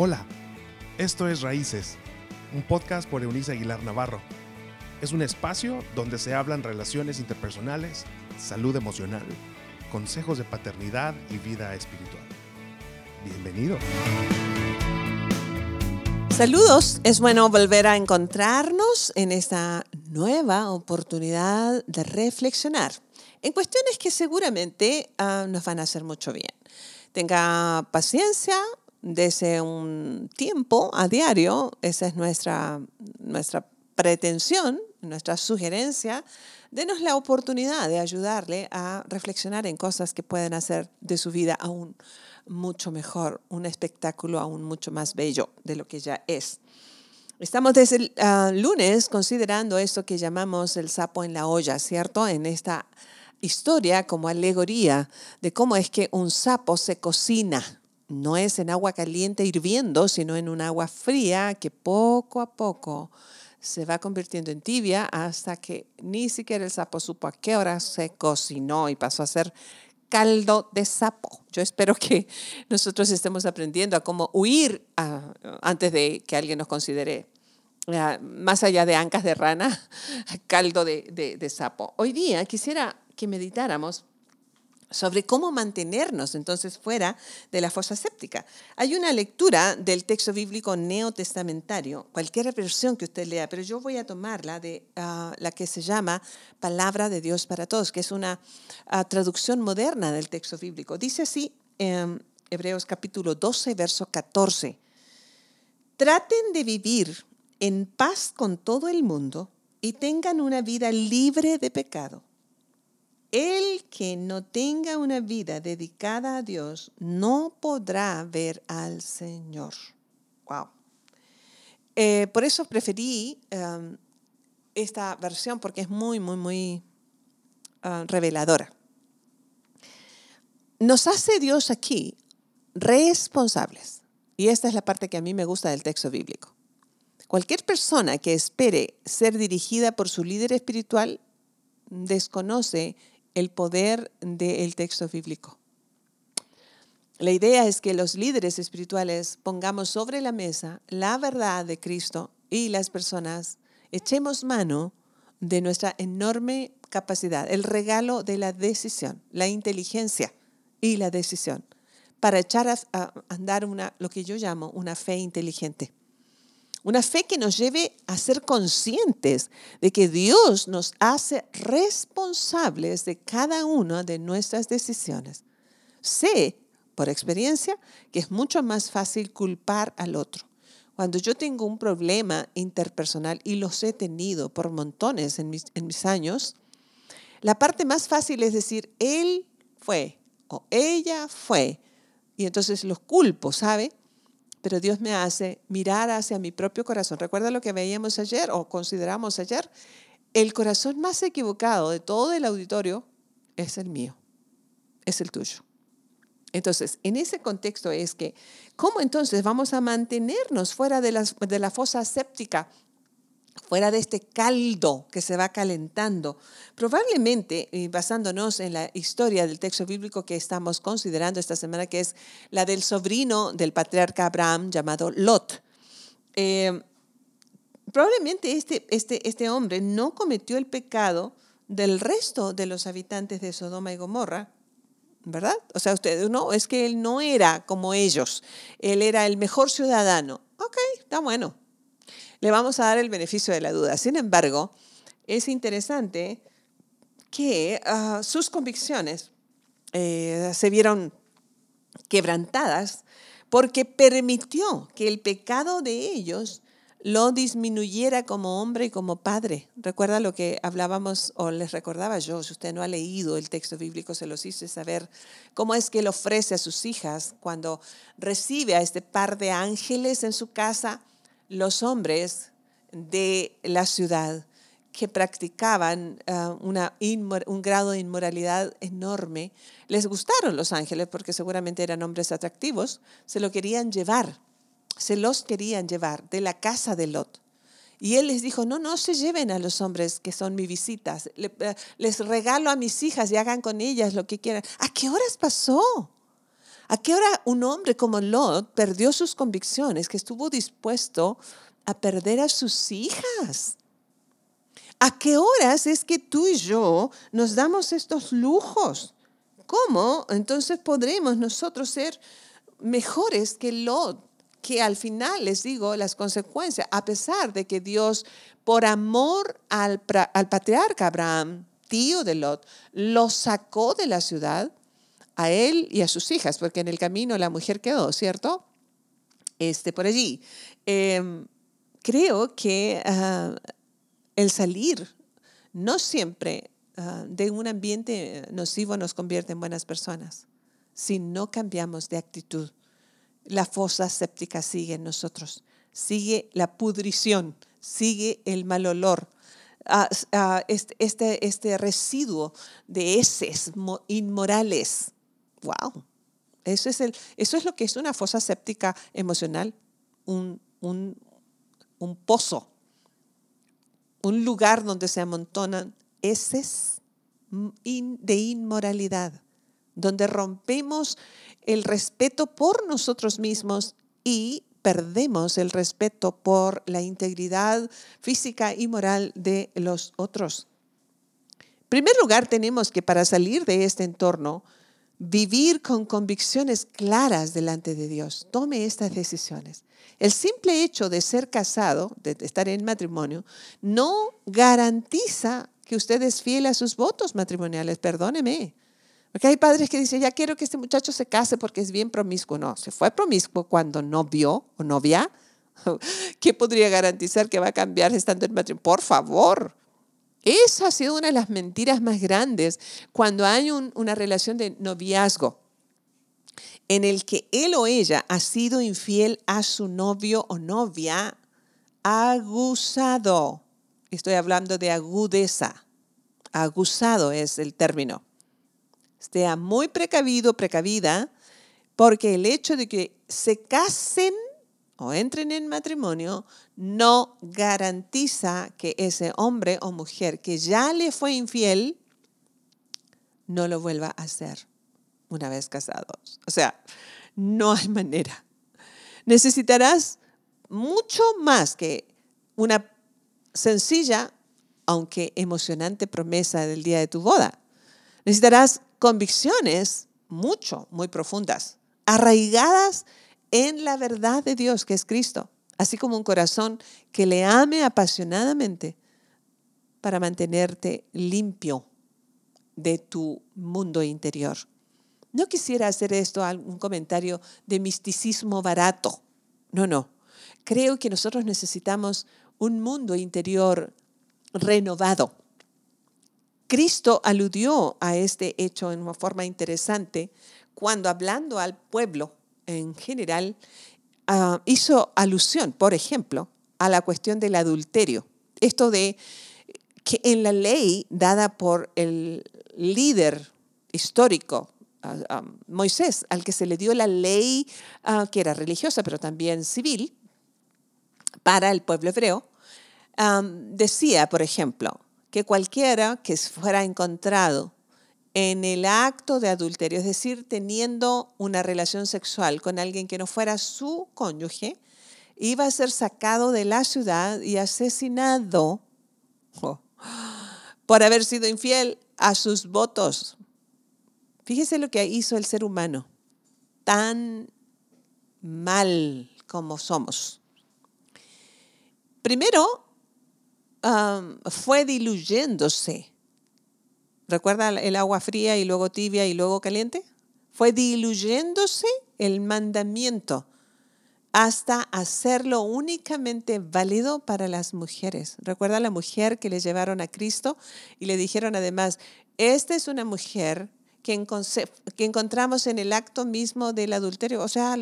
Hola, esto es Raíces, un podcast por Eunice Aguilar Navarro. Es un espacio donde se hablan relaciones interpersonales, salud emocional, consejos de paternidad y vida espiritual. Bienvenido. Saludos, es bueno volver a encontrarnos en esta nueva oportunidad de reflexionar en cuestiones que seguramente uh, nos van a hacer mucho bien. Tenga paciencia, desde un tiempo a diario, esa es nuestra, nuestra pretensión, nuestra sugerencia, denos la oportunidad de ayudarle a reflexionar en cosas que pueden hacer de su vida aún mucho mejor, un espectáculo aún mucho más bello de lo que ya es. Estamos desde el uh, lunes considerando esto que llamamos el sapo en la olla, ¿cierto? En esta historia como alegoría de cómo es que un sapo se cocina. No es en agua caliente hirviendo, sino en un agua fría que poco a poco se va convirtiendo en tibia hasta que ni siquiera el sapo supo a qué hora se cocinó y pasó a ser caldo de sapo. Yo espero que nosotros estemos aprendiendo a cómo huir antes de que alguien nos considere más allá de ancas de rana, caldo de, de sapo. Hoy día quisiera que meditáramos sobre cómo mantenernos entonces fuera de la fosa séptica. Hay una lectura del texto bíblico neotestamentario, cualquier versión que usted lea, pero yo voy a tomarla de ah, la que se llama Palabra de Dios para Todos, que es una ah, traducción moderna del texto bíblico. Dice así en Hebreos capítulo 12, verso 14. Traten de vivir en paz con todo el mundo y tengan una vida libre de pecado el que no tenga una vida dedicada a Dios no podrá ver al Señor. Wow. Eh, por eso preferí um, esta versión porque es muy, muy, muy uh, reveladora. Nos hace Dios aquí responsables. Y esta es la parte que a mí me gusta del texto bíblico. Cualquier persona que espere ser dirigida por su líder espiritual desconoce el poder del texto bíblico. La idea es que los líderes espirituales pongamos sobre la mesa la verdad de Cristo y las personas echemos mano de nuestra enorme capacidad, el regalo de la decisión, la inteligencia y la decisión, para echar a, andar lo que yo llamo una fe inteligente. Una fe que nos lleve a ser conscientes de que Dios nos hace responsables de cada una de nuestras decisiones. Sé, por experiencia, que es mucho más fácil culpar al otro. Cuando yo tengo un problema interpersonal, y los he tenido por montones en mis, en mis años, la parte más fácil es decir, él fue o ella fue. Y entonces los culpo, ¿sabe? Pero Dios me hace mirar hacia mi propio corazón. ¿Recuerda lo que veíamos ayer o consideramos ayer? El corazón más equivocado de todo el auditorio es el mío, es el tuyo. Entonces, en ese contexto es que, ¿cómo entonces vamos a mantenernos fuera de la, de la fosa séptica fuera de este caldo que se va calentando. Probablemente, basándonos en la historia del texto bíblico que estamos considerando esta semana, que es la del sobrino del patriarca Abraham llamado Lot. Eh, probablemente este, este, este hombre no cometió el pecado del resto de los habitantes de Sodoma y Gomorra, ¿verdad? O sea, ustedes, no, es que él no era como ellos, él era el mejor ciudadano. Ok, está bueno, le vamos a dar el beneficio de la duda. Sin embargo, es interesante que ah, sus convicciones eh, se vieron quebrantadas porque permitió que el pecado de ellos lo disminuyera como hombre y como padre. Recuerda lo que hablábamos o les recordaba yo, si usted no ha leído el texto bíblico, se los hice saber cómo es que él ofrece a sus hijas cuando recibe a este par de ángeles en su casa los hombres de la ciudad que practicaban una un grado de inmoralidad enorme, les gustaron los ángeles porque seguramente eran hombres atractivos, se lo querían llevar, se los querían llevar de la casa de Lot. Y él les dijo, no, no se lleven a los hombres que son mis visitas, eh, les regalo a mis hijas y hagan con ellas lo que quieran. ¿A qué horas pasó? ¿A qué hora un hombre como Lot perdió sus convicciones, que estuvo dispuesto a perder a sus hijas? ¿A qué horas es que tú y yo nos damos estos lujos? ¿Cómo entonces podremos nosotros ser mejores que Lot? Que al final les digo las consecuencias, a pesar de que Dios, por amor al, al patriarca Abraham, tío de Lot, lo sacó de la ciudad, a él y a sus hijas, porque en el camino la mujer quedó, ¿cierto? Este, por allí. Em, creo que ah, el salir no siempre ah, de un ambiente nocivo nos convierte en buenas personas. Si no cambiamos de actitud, la fosa séptica sigue en nosotros, sigue la pudrición, sigue el mal olor, ah, este, este, este, residuo de heces inmorales. ¡Wow! Eso es, el, eso es lo que es una fosa séptica emocional, un, un, un pozo un lugar donde se amontonan heces de inmoralidad, donde rompemos el respeto por nosotros mismos y perdemos el respeto por la integridad física y moral de los otros. En primer lugar, tenemos que para salir de este entorno, vivir con convicciones claras delante de Dios. Tome estas decisiones. El simple hecho de ser casado, de estar en matrimonio, no garantiza que usted es fiel a sus votos matrimoniales, perdóneme. Porque hay padres que dicen, ya quiero que este muchacho se case porque es bien promiscuo. No, se fue promiscuo cuando no vio o novia. ¿Qué podría garantizar que va a cambiar estando en matrimonio? Por favor. Esa ha sido una de las mentiras más grandes cuando hay una relación de noviazgo en el que él o ella ha sido infiel a su novio o novia, aguzado. Estoy hablando de agudeza. Aguzado es el término. Esté muy precavido, precavida, porque el hecho de que se casen o entren en matrimonio no garantiza que ese hombre o mujer que ya le fue infiel no lo vuelva a hacer una vez casados. O sea, no hay manera. Necesitarás mucho más que una sencilla, aunque emocionante promesa del día de tu boda. Necesitarás convicciones mucho, muy profundas, arraigadas en la verdad de Dios, que es Cristo, así como un corazón que le ame apasionadamente para mantenerte limpio de tu mundo interior. No quisiera hacer esto un comentario de misticismo barato. No, no. Creo que nosotros necesitamos un mundo interior renovado. Cristo aludió a este hecho en una forma interesante cuando hablando al pueblo en general ah, hizo alusión, por ejemplo, a la cuestión del adulterio. Esto de que en la ley dada por el líder histórico Moisés, al que se le dio la ley ah, que era religiosa, pero también civil, para el pueblo hebreo, decía, por ejemplo, que cualquiera que fuera encontrado en el acto de adulterio, es decir, teniendo una relación sexual con alguien que no fuera su cónyuge, iba a ser sacado de la ciudad y asesinado por haber sido infiel a sus votos. Fíjese lo que hizo el ser humano, tan mal como somos. Primero, fue diluyéndose. ¿Recuerda el agua fría y luego tibia y luego caliente? Fue diluyéndose el mandamiento hasta hacerlo únicamente válido para las mujeres. ¿Recuerda la mujer que le llevaron a Cristo y le dijeron además, esta es una mujer que, encontramos en el acto mismo del adulterio. O sea,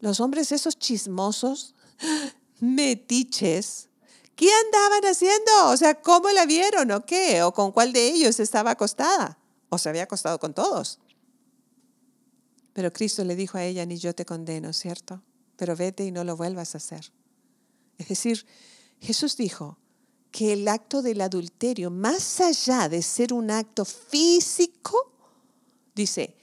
los hombres esos chismosos, metiches, ¿qué andaban haciendo? O sea, ¿cómo la vieron o qué? ¿O con cuál de ellos estaba acostada? ¿O se había acostado con todos? Pero Cristo le dijo a ella, ni yo te condeno, ¿cierto? Pero vete y no lo vuelvas a hacer. Es decir, Jesús dijo que el acto del adulterio, más allá de ser un acto físico, Dice,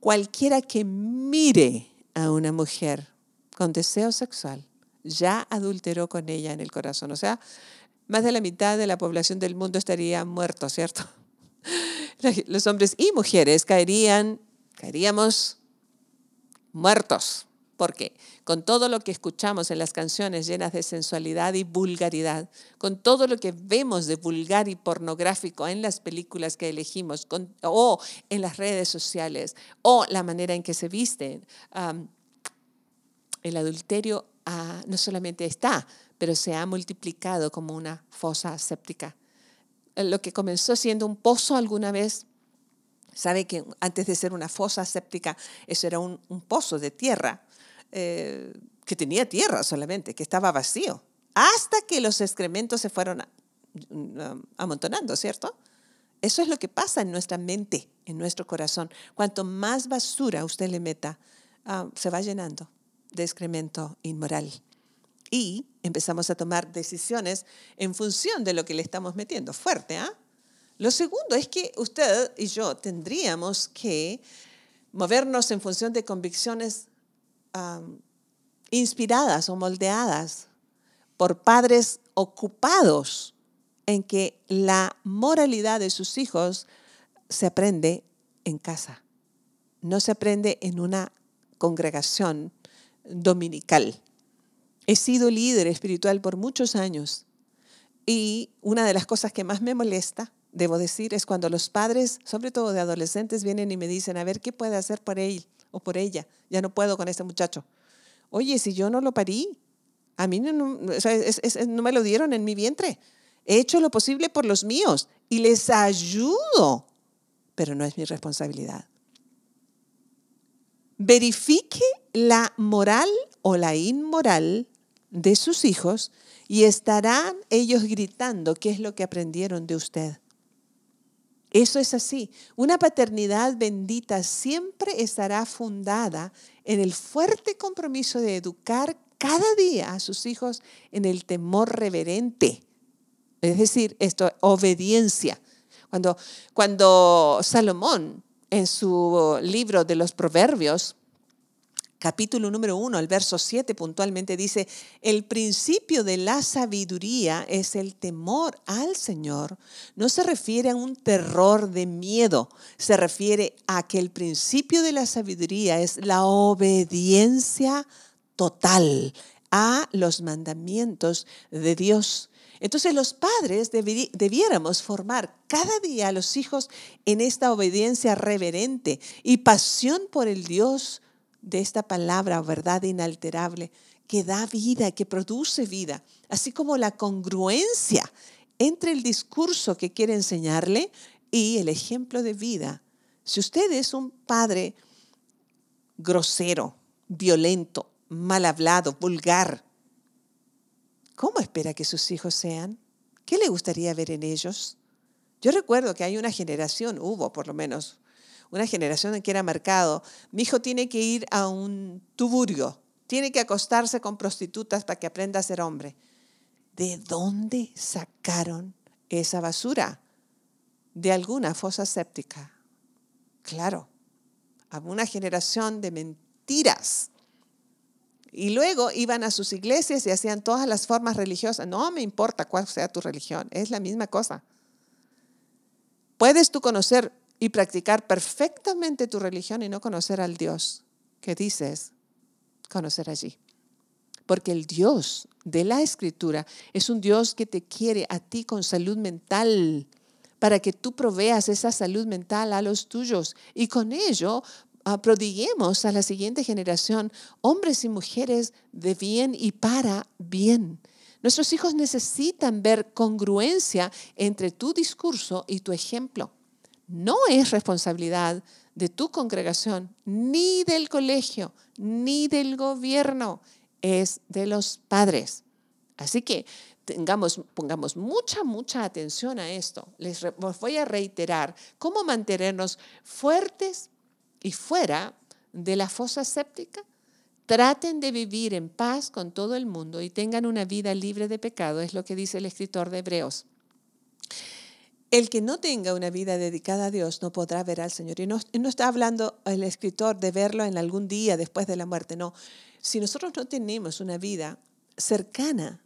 cualquiera que mire a una mujer con deseo sexual ya adulteró con ella en el corazón. O sea, más de la mitad de la población del mundo estaría muerto, ¿cierto? Los hombres y mujeres caerían, caeríamos muertos. Porque con todo lo que escuchamos en las canciones llenas de sensualidad y vulgaridad, con todo lo que vemos de vulgar y pornográfico en las películas que elegimos, o en las redes sociales, o la manera en que se visten, el adulterio ah, no solamente está, pero se ha multiplicado como una fosa séptica. Lo que comenzó siendo un pozo alguna vez, sabe que antes de ser una fosa séptica, eso era un, pozo de tierra, eh, que tenía tierra solamente, que estaba vacío, hasta que los excrementos se fueron amontonando, ¿cierto? Eso es lo que pasa en nuestra mente, en nuestro corazón. Cuanto más basura usted le meta, ah, se va llenando de excremento inmoral. Y empezamos a tomar decisiones en función de lo que le estamos metiendo. Fuerte, ¿ah? Lo segundo es que usted y yo tendríamos que movernos en función de convicciones inspiradas o moldeadas por padres ocupados en que la moralidad de sus hijos se aprende en casa, no se aprende en una congregación dominical. He sido líder espiritual por muchos años y una de las cosas que más me molesta, debo decir, es cuando los padres, sobre todo de adolescentes, vienen y me dicen, a ver, ¿qué puede hacer por él o por ella? Ya no puedo con este muchacho. Oye, si yo no lo parí, a mí no, no me lo dieron en mi vientre. He hecho lo posible por los míos y les ayudo, pero no es mi responsabilidad verifique la moral o la inmoral de sus hijos y estarán ellos gritando qué es lo que aprendieron de usted. Eso es así. Una paternidad bendita siempre estará fundada en el fuerte compromiso de educar cada día a sus hijos en el temor reverente. Es decir, esto, obediencia. Cuando, cuando Salomón en su libro de los Proverbios, capítulo número uno, el verso 7 puntualmente dice, el principio de la sabiduría es el temor al Señor. No se refiere a un terror de miedo, se refiere a que el principio de la sabiduría es la obediencia total a los mandamientos de Dios. Entonces los padres debiéramos formar cada día a los hijos en esta obediencia reverente y pasión por el Dios de esta palabra, verdad inalterable, que da vida, que produce vida, así como la congruencia entre el discurso que quiere enseñarle y el ejemplo de vida. Si usted es un padre grosero, violento, mal hablado, vulgar, ¿Cómo espera que sus hijos sean? ¿Qué le gustaría ver en ellos? Yo recuerdo que hay una generación, hubo por lo menos, una generación en que era marcado, mi hijo tiene que ir a un tuburio, tiene que acostarse con prostitutas para que aprenda a ser hombre. ¿De dónde sacaron esa basura? De alguna fosa séptica. Claro, una generación de mentiras y luego iban a sus iglesias y hacían todas las formas religiosas. No me importa cuál sea tu religión, es la misma cosa. Puedes tú conocer y practicar perfectamente tu religión y no conocer al Dios que dices conocer allí. Porque el Dios de la Escritura es un Dios que te quiere a ti con salud mental para que tú proveas esa salud mental a los tuyos y con ello prodiguemos a la siguiente generación hombres y mujeres de bien y para bien. Nuestros hijos necesitan ver congruencia entre tu discurso y tu ejemplo. No es responsabilidad de tu congregación, ni del colegio, ni del gobierno, es de los padres. Así que tengamos, pongamos mucha, mucha atención a esto. Les voy a reiterar cómo mantenernos fuertes y fuera de la fosa séptica, traten de vivir en paz con todo el mundo y tengan una vida libre de pecado, es lo que dice el escritor de Hebreos. el que no tenga una vida dedicada a Dios no podrá ver al Señor. Y no, está hablando el escritor de verlo en algún día después de la muerte, no. Si nosotros no tenemos una vida cercana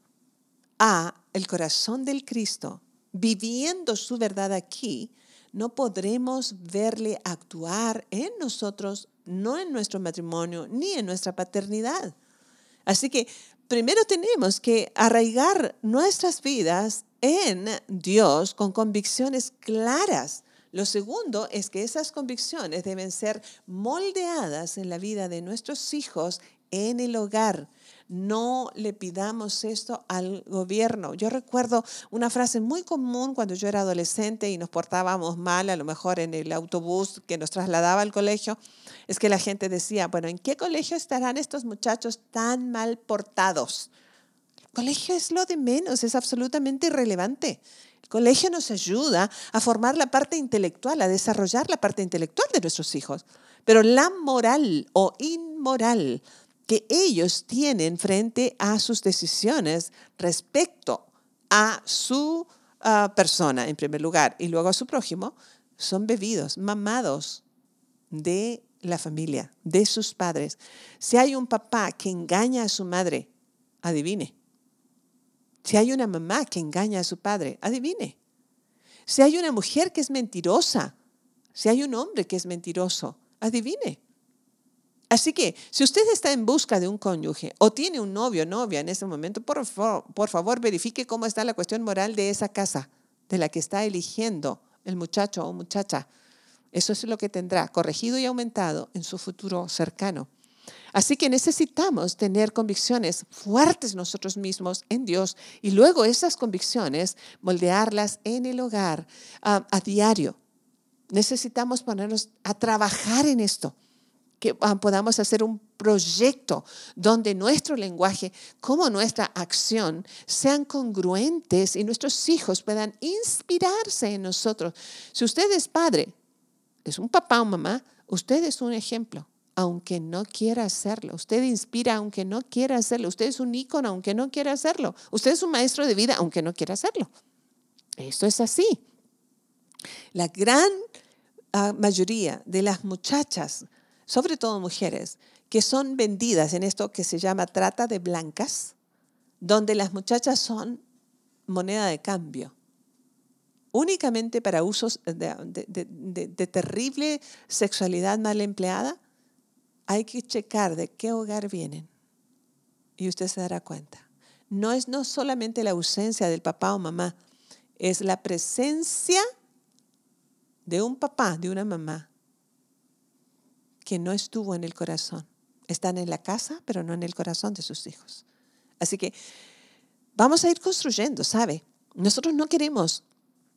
a el corazón del Cristo, viviendo su verdad aquí, no podremos verle actuar en nosotros, no en nuestro matrimonio, ni en nuestra paternidad. Así que primero tenemos que arraigar nuestras vidas en Dios con convicciones claras. Lo segundo es que esas convicciones deben ser moldeadas en la vida de nuestros hijos en el hogar. No le pidamos esto al gobierno. Yo recuerdo una frase muy común cuando yo era adolescente y nos portábamos mal, a lo mejor en el autobús que nos trasladaba al colegio, es que la gente decía, bueno, ¿en qué colegio estarán estos muchachos tan mal portados? El colegio es lo de menos, es absolutamente irrelevante. El colegio nos ayuda a formar la parte intelectual, a desarrollar la parte intelectual de nuestros hijos. Pero la moral o inmoral que ellos tienen frente a sus decisiones respecto a su ah, persona, en primer lugar, y luego a su prójimo, son bebidos, mamados de la familia, de sus padres. Si hay un papá que engaña a su madre, adivine. Si hay una mamá que engaña a su padre, adivine. Si hay una mujer que es mentirosa, si hay un hombre que es mentiroso, adivine. Así que si usted está en busca de un cónyuge o tiene un novio o novia en ese momento, por favor, por favor verifique cómo está la cuestión moral de esa casa, de la que está eligiendo el muchacho o muchacha. Eso es lo que tendrá corregido y aumentado en su futuro cercano. Así que necesitamos tener convicciones fuertes nosotros mismos en Dios y luego esas convicciones moldearlas en el hogar ah, a diario. Necesitamos ponernos a trabajar en esto que ah, podamos hacer un proyecto donde nuestro lenguaje como nuestra acción sean congruentes y nuestros hijos puedan inspirarse en nosotros. Si usted es padre, es un papá o mamá, usted es un ejemplo, aunque no quiera hacerlo. Usted inspira aunque no quiera hacerlo. Usted es un ícono aunque no quiera hacerlo. Usted es un maestro de vida aunque no quiera hacerlo. Esto es así. La gran ah, mayoría de las muchachas sobre todo mujeres, que son vendidas en esto que se llama trata de blancas, donde las muchachas son moneda de cambio, únicamente para usos de, terrible sexualidad mal empleada, hay que checar de qué hogar vienen y usted se dará cuenta. No es no solamente la ausencia del papá o mamá, es la presencia de un papá, de una mamá, que no estuvo en el corazón. Están en la casa, pero no en el corazón de sus hijos. Así que vamos a ir construyendo, ¿sabe? Nosotros no queremos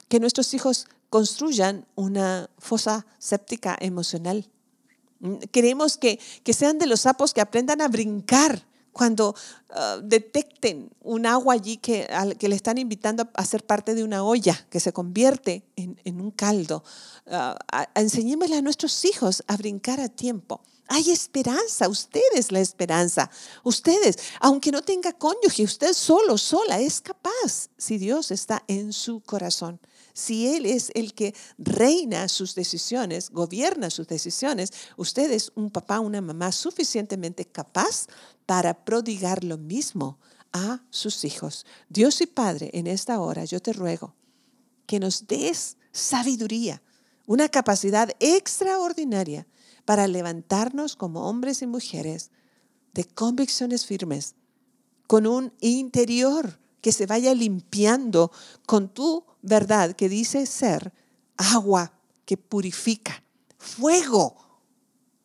que nuestros hijos construyan una fosa séptica emocional. Queremos que, que sean de los sapos que aprendan a brincar cuando ah, detecten un agua allí que, que, le están invitando a ser parte de una olla que se convierte en, un caldo, uh, enseñémosle a nuestros hijos a brincar a tiempo. Hay esperanza, ustedes la esperanza. Ustedes, aunque no tenga cónyuge, usted solo, sola, es capaz si Dios está en su corazón. Si Él es el que reina sus decisiones, gobierna sus decisiones, usted es un papá, una mamá suficientemente capaz para prodigar lo mismo a sus hijos. Dios y Padre, en esta hora yo te ruego que nos des sabiduría, una capacidad extraordinaria para levantarnos como hombres y mujeres de convicciones firmes, con un interior que se vaya limpiando con tu verdad que dice ser agua que purifica, fuego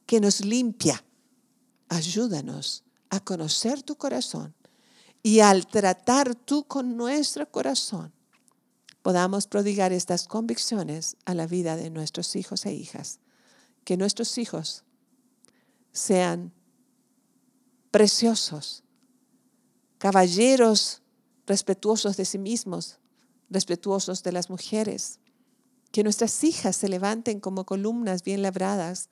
que nos limpia. Ayúdanos a conocer tu corazón y al tratar tú con nuestro corazón, podamos prodigar estas convicciones a la vida de nuestros hijos e hijas. Que nuestros hijos sean preciosos, caballeros respetuosos de sí mismos, respetuosos de las mujeres. Que nuestras hijas se levanten como columnas bien labradas,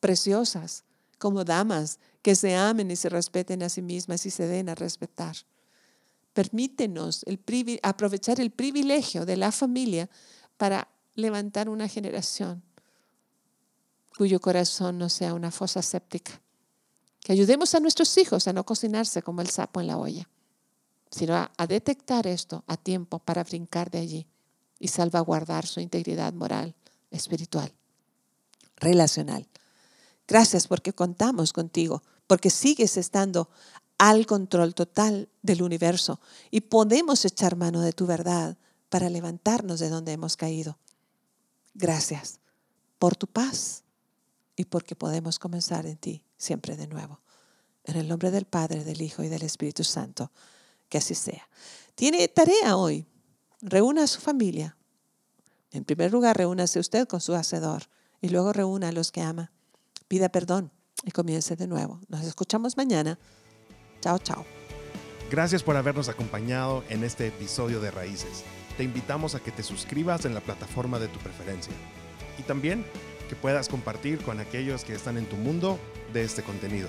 preciosas, como damas que se amen y se respeten a sí mismas y se den a respetar. Permítenos aprovechar el privilegio de la familia para levantar una generación cuyo corazón no sea una fosa séptica. Que ayudemos a nuestros hijos a no cocinarse como el sapo en la olla, sino a, detectar esto a tiempo para brincar de allí y salvaguardar su integridad moral, espiritual, relacional. Gracias porque contamos contigo, porque sigues estando al control total del universo y podemos echar mano de tu verdad para levantarnos de donde hemos caído. Gracias por tu paz y porque podemos comenzar en ti siempre de nuevo. En el nombre del Padre, del Hijo y del Espíritu Santo, que así sea. Tiene tarea hoy. Reúna a su familia. En primer lugar, reúnase usted con su hacedor y luego reúna a los que ama. Pida perdón y comience de nuevo. Nos escuchamos mañana. Chao, chao. Gracias por habernos acompañado en este episodio de Raíces. Te invitamos a que te suscribas en la plataforma de tu preferencia y también que puedas compartir con aquellos que están en tu mundo de este contenido.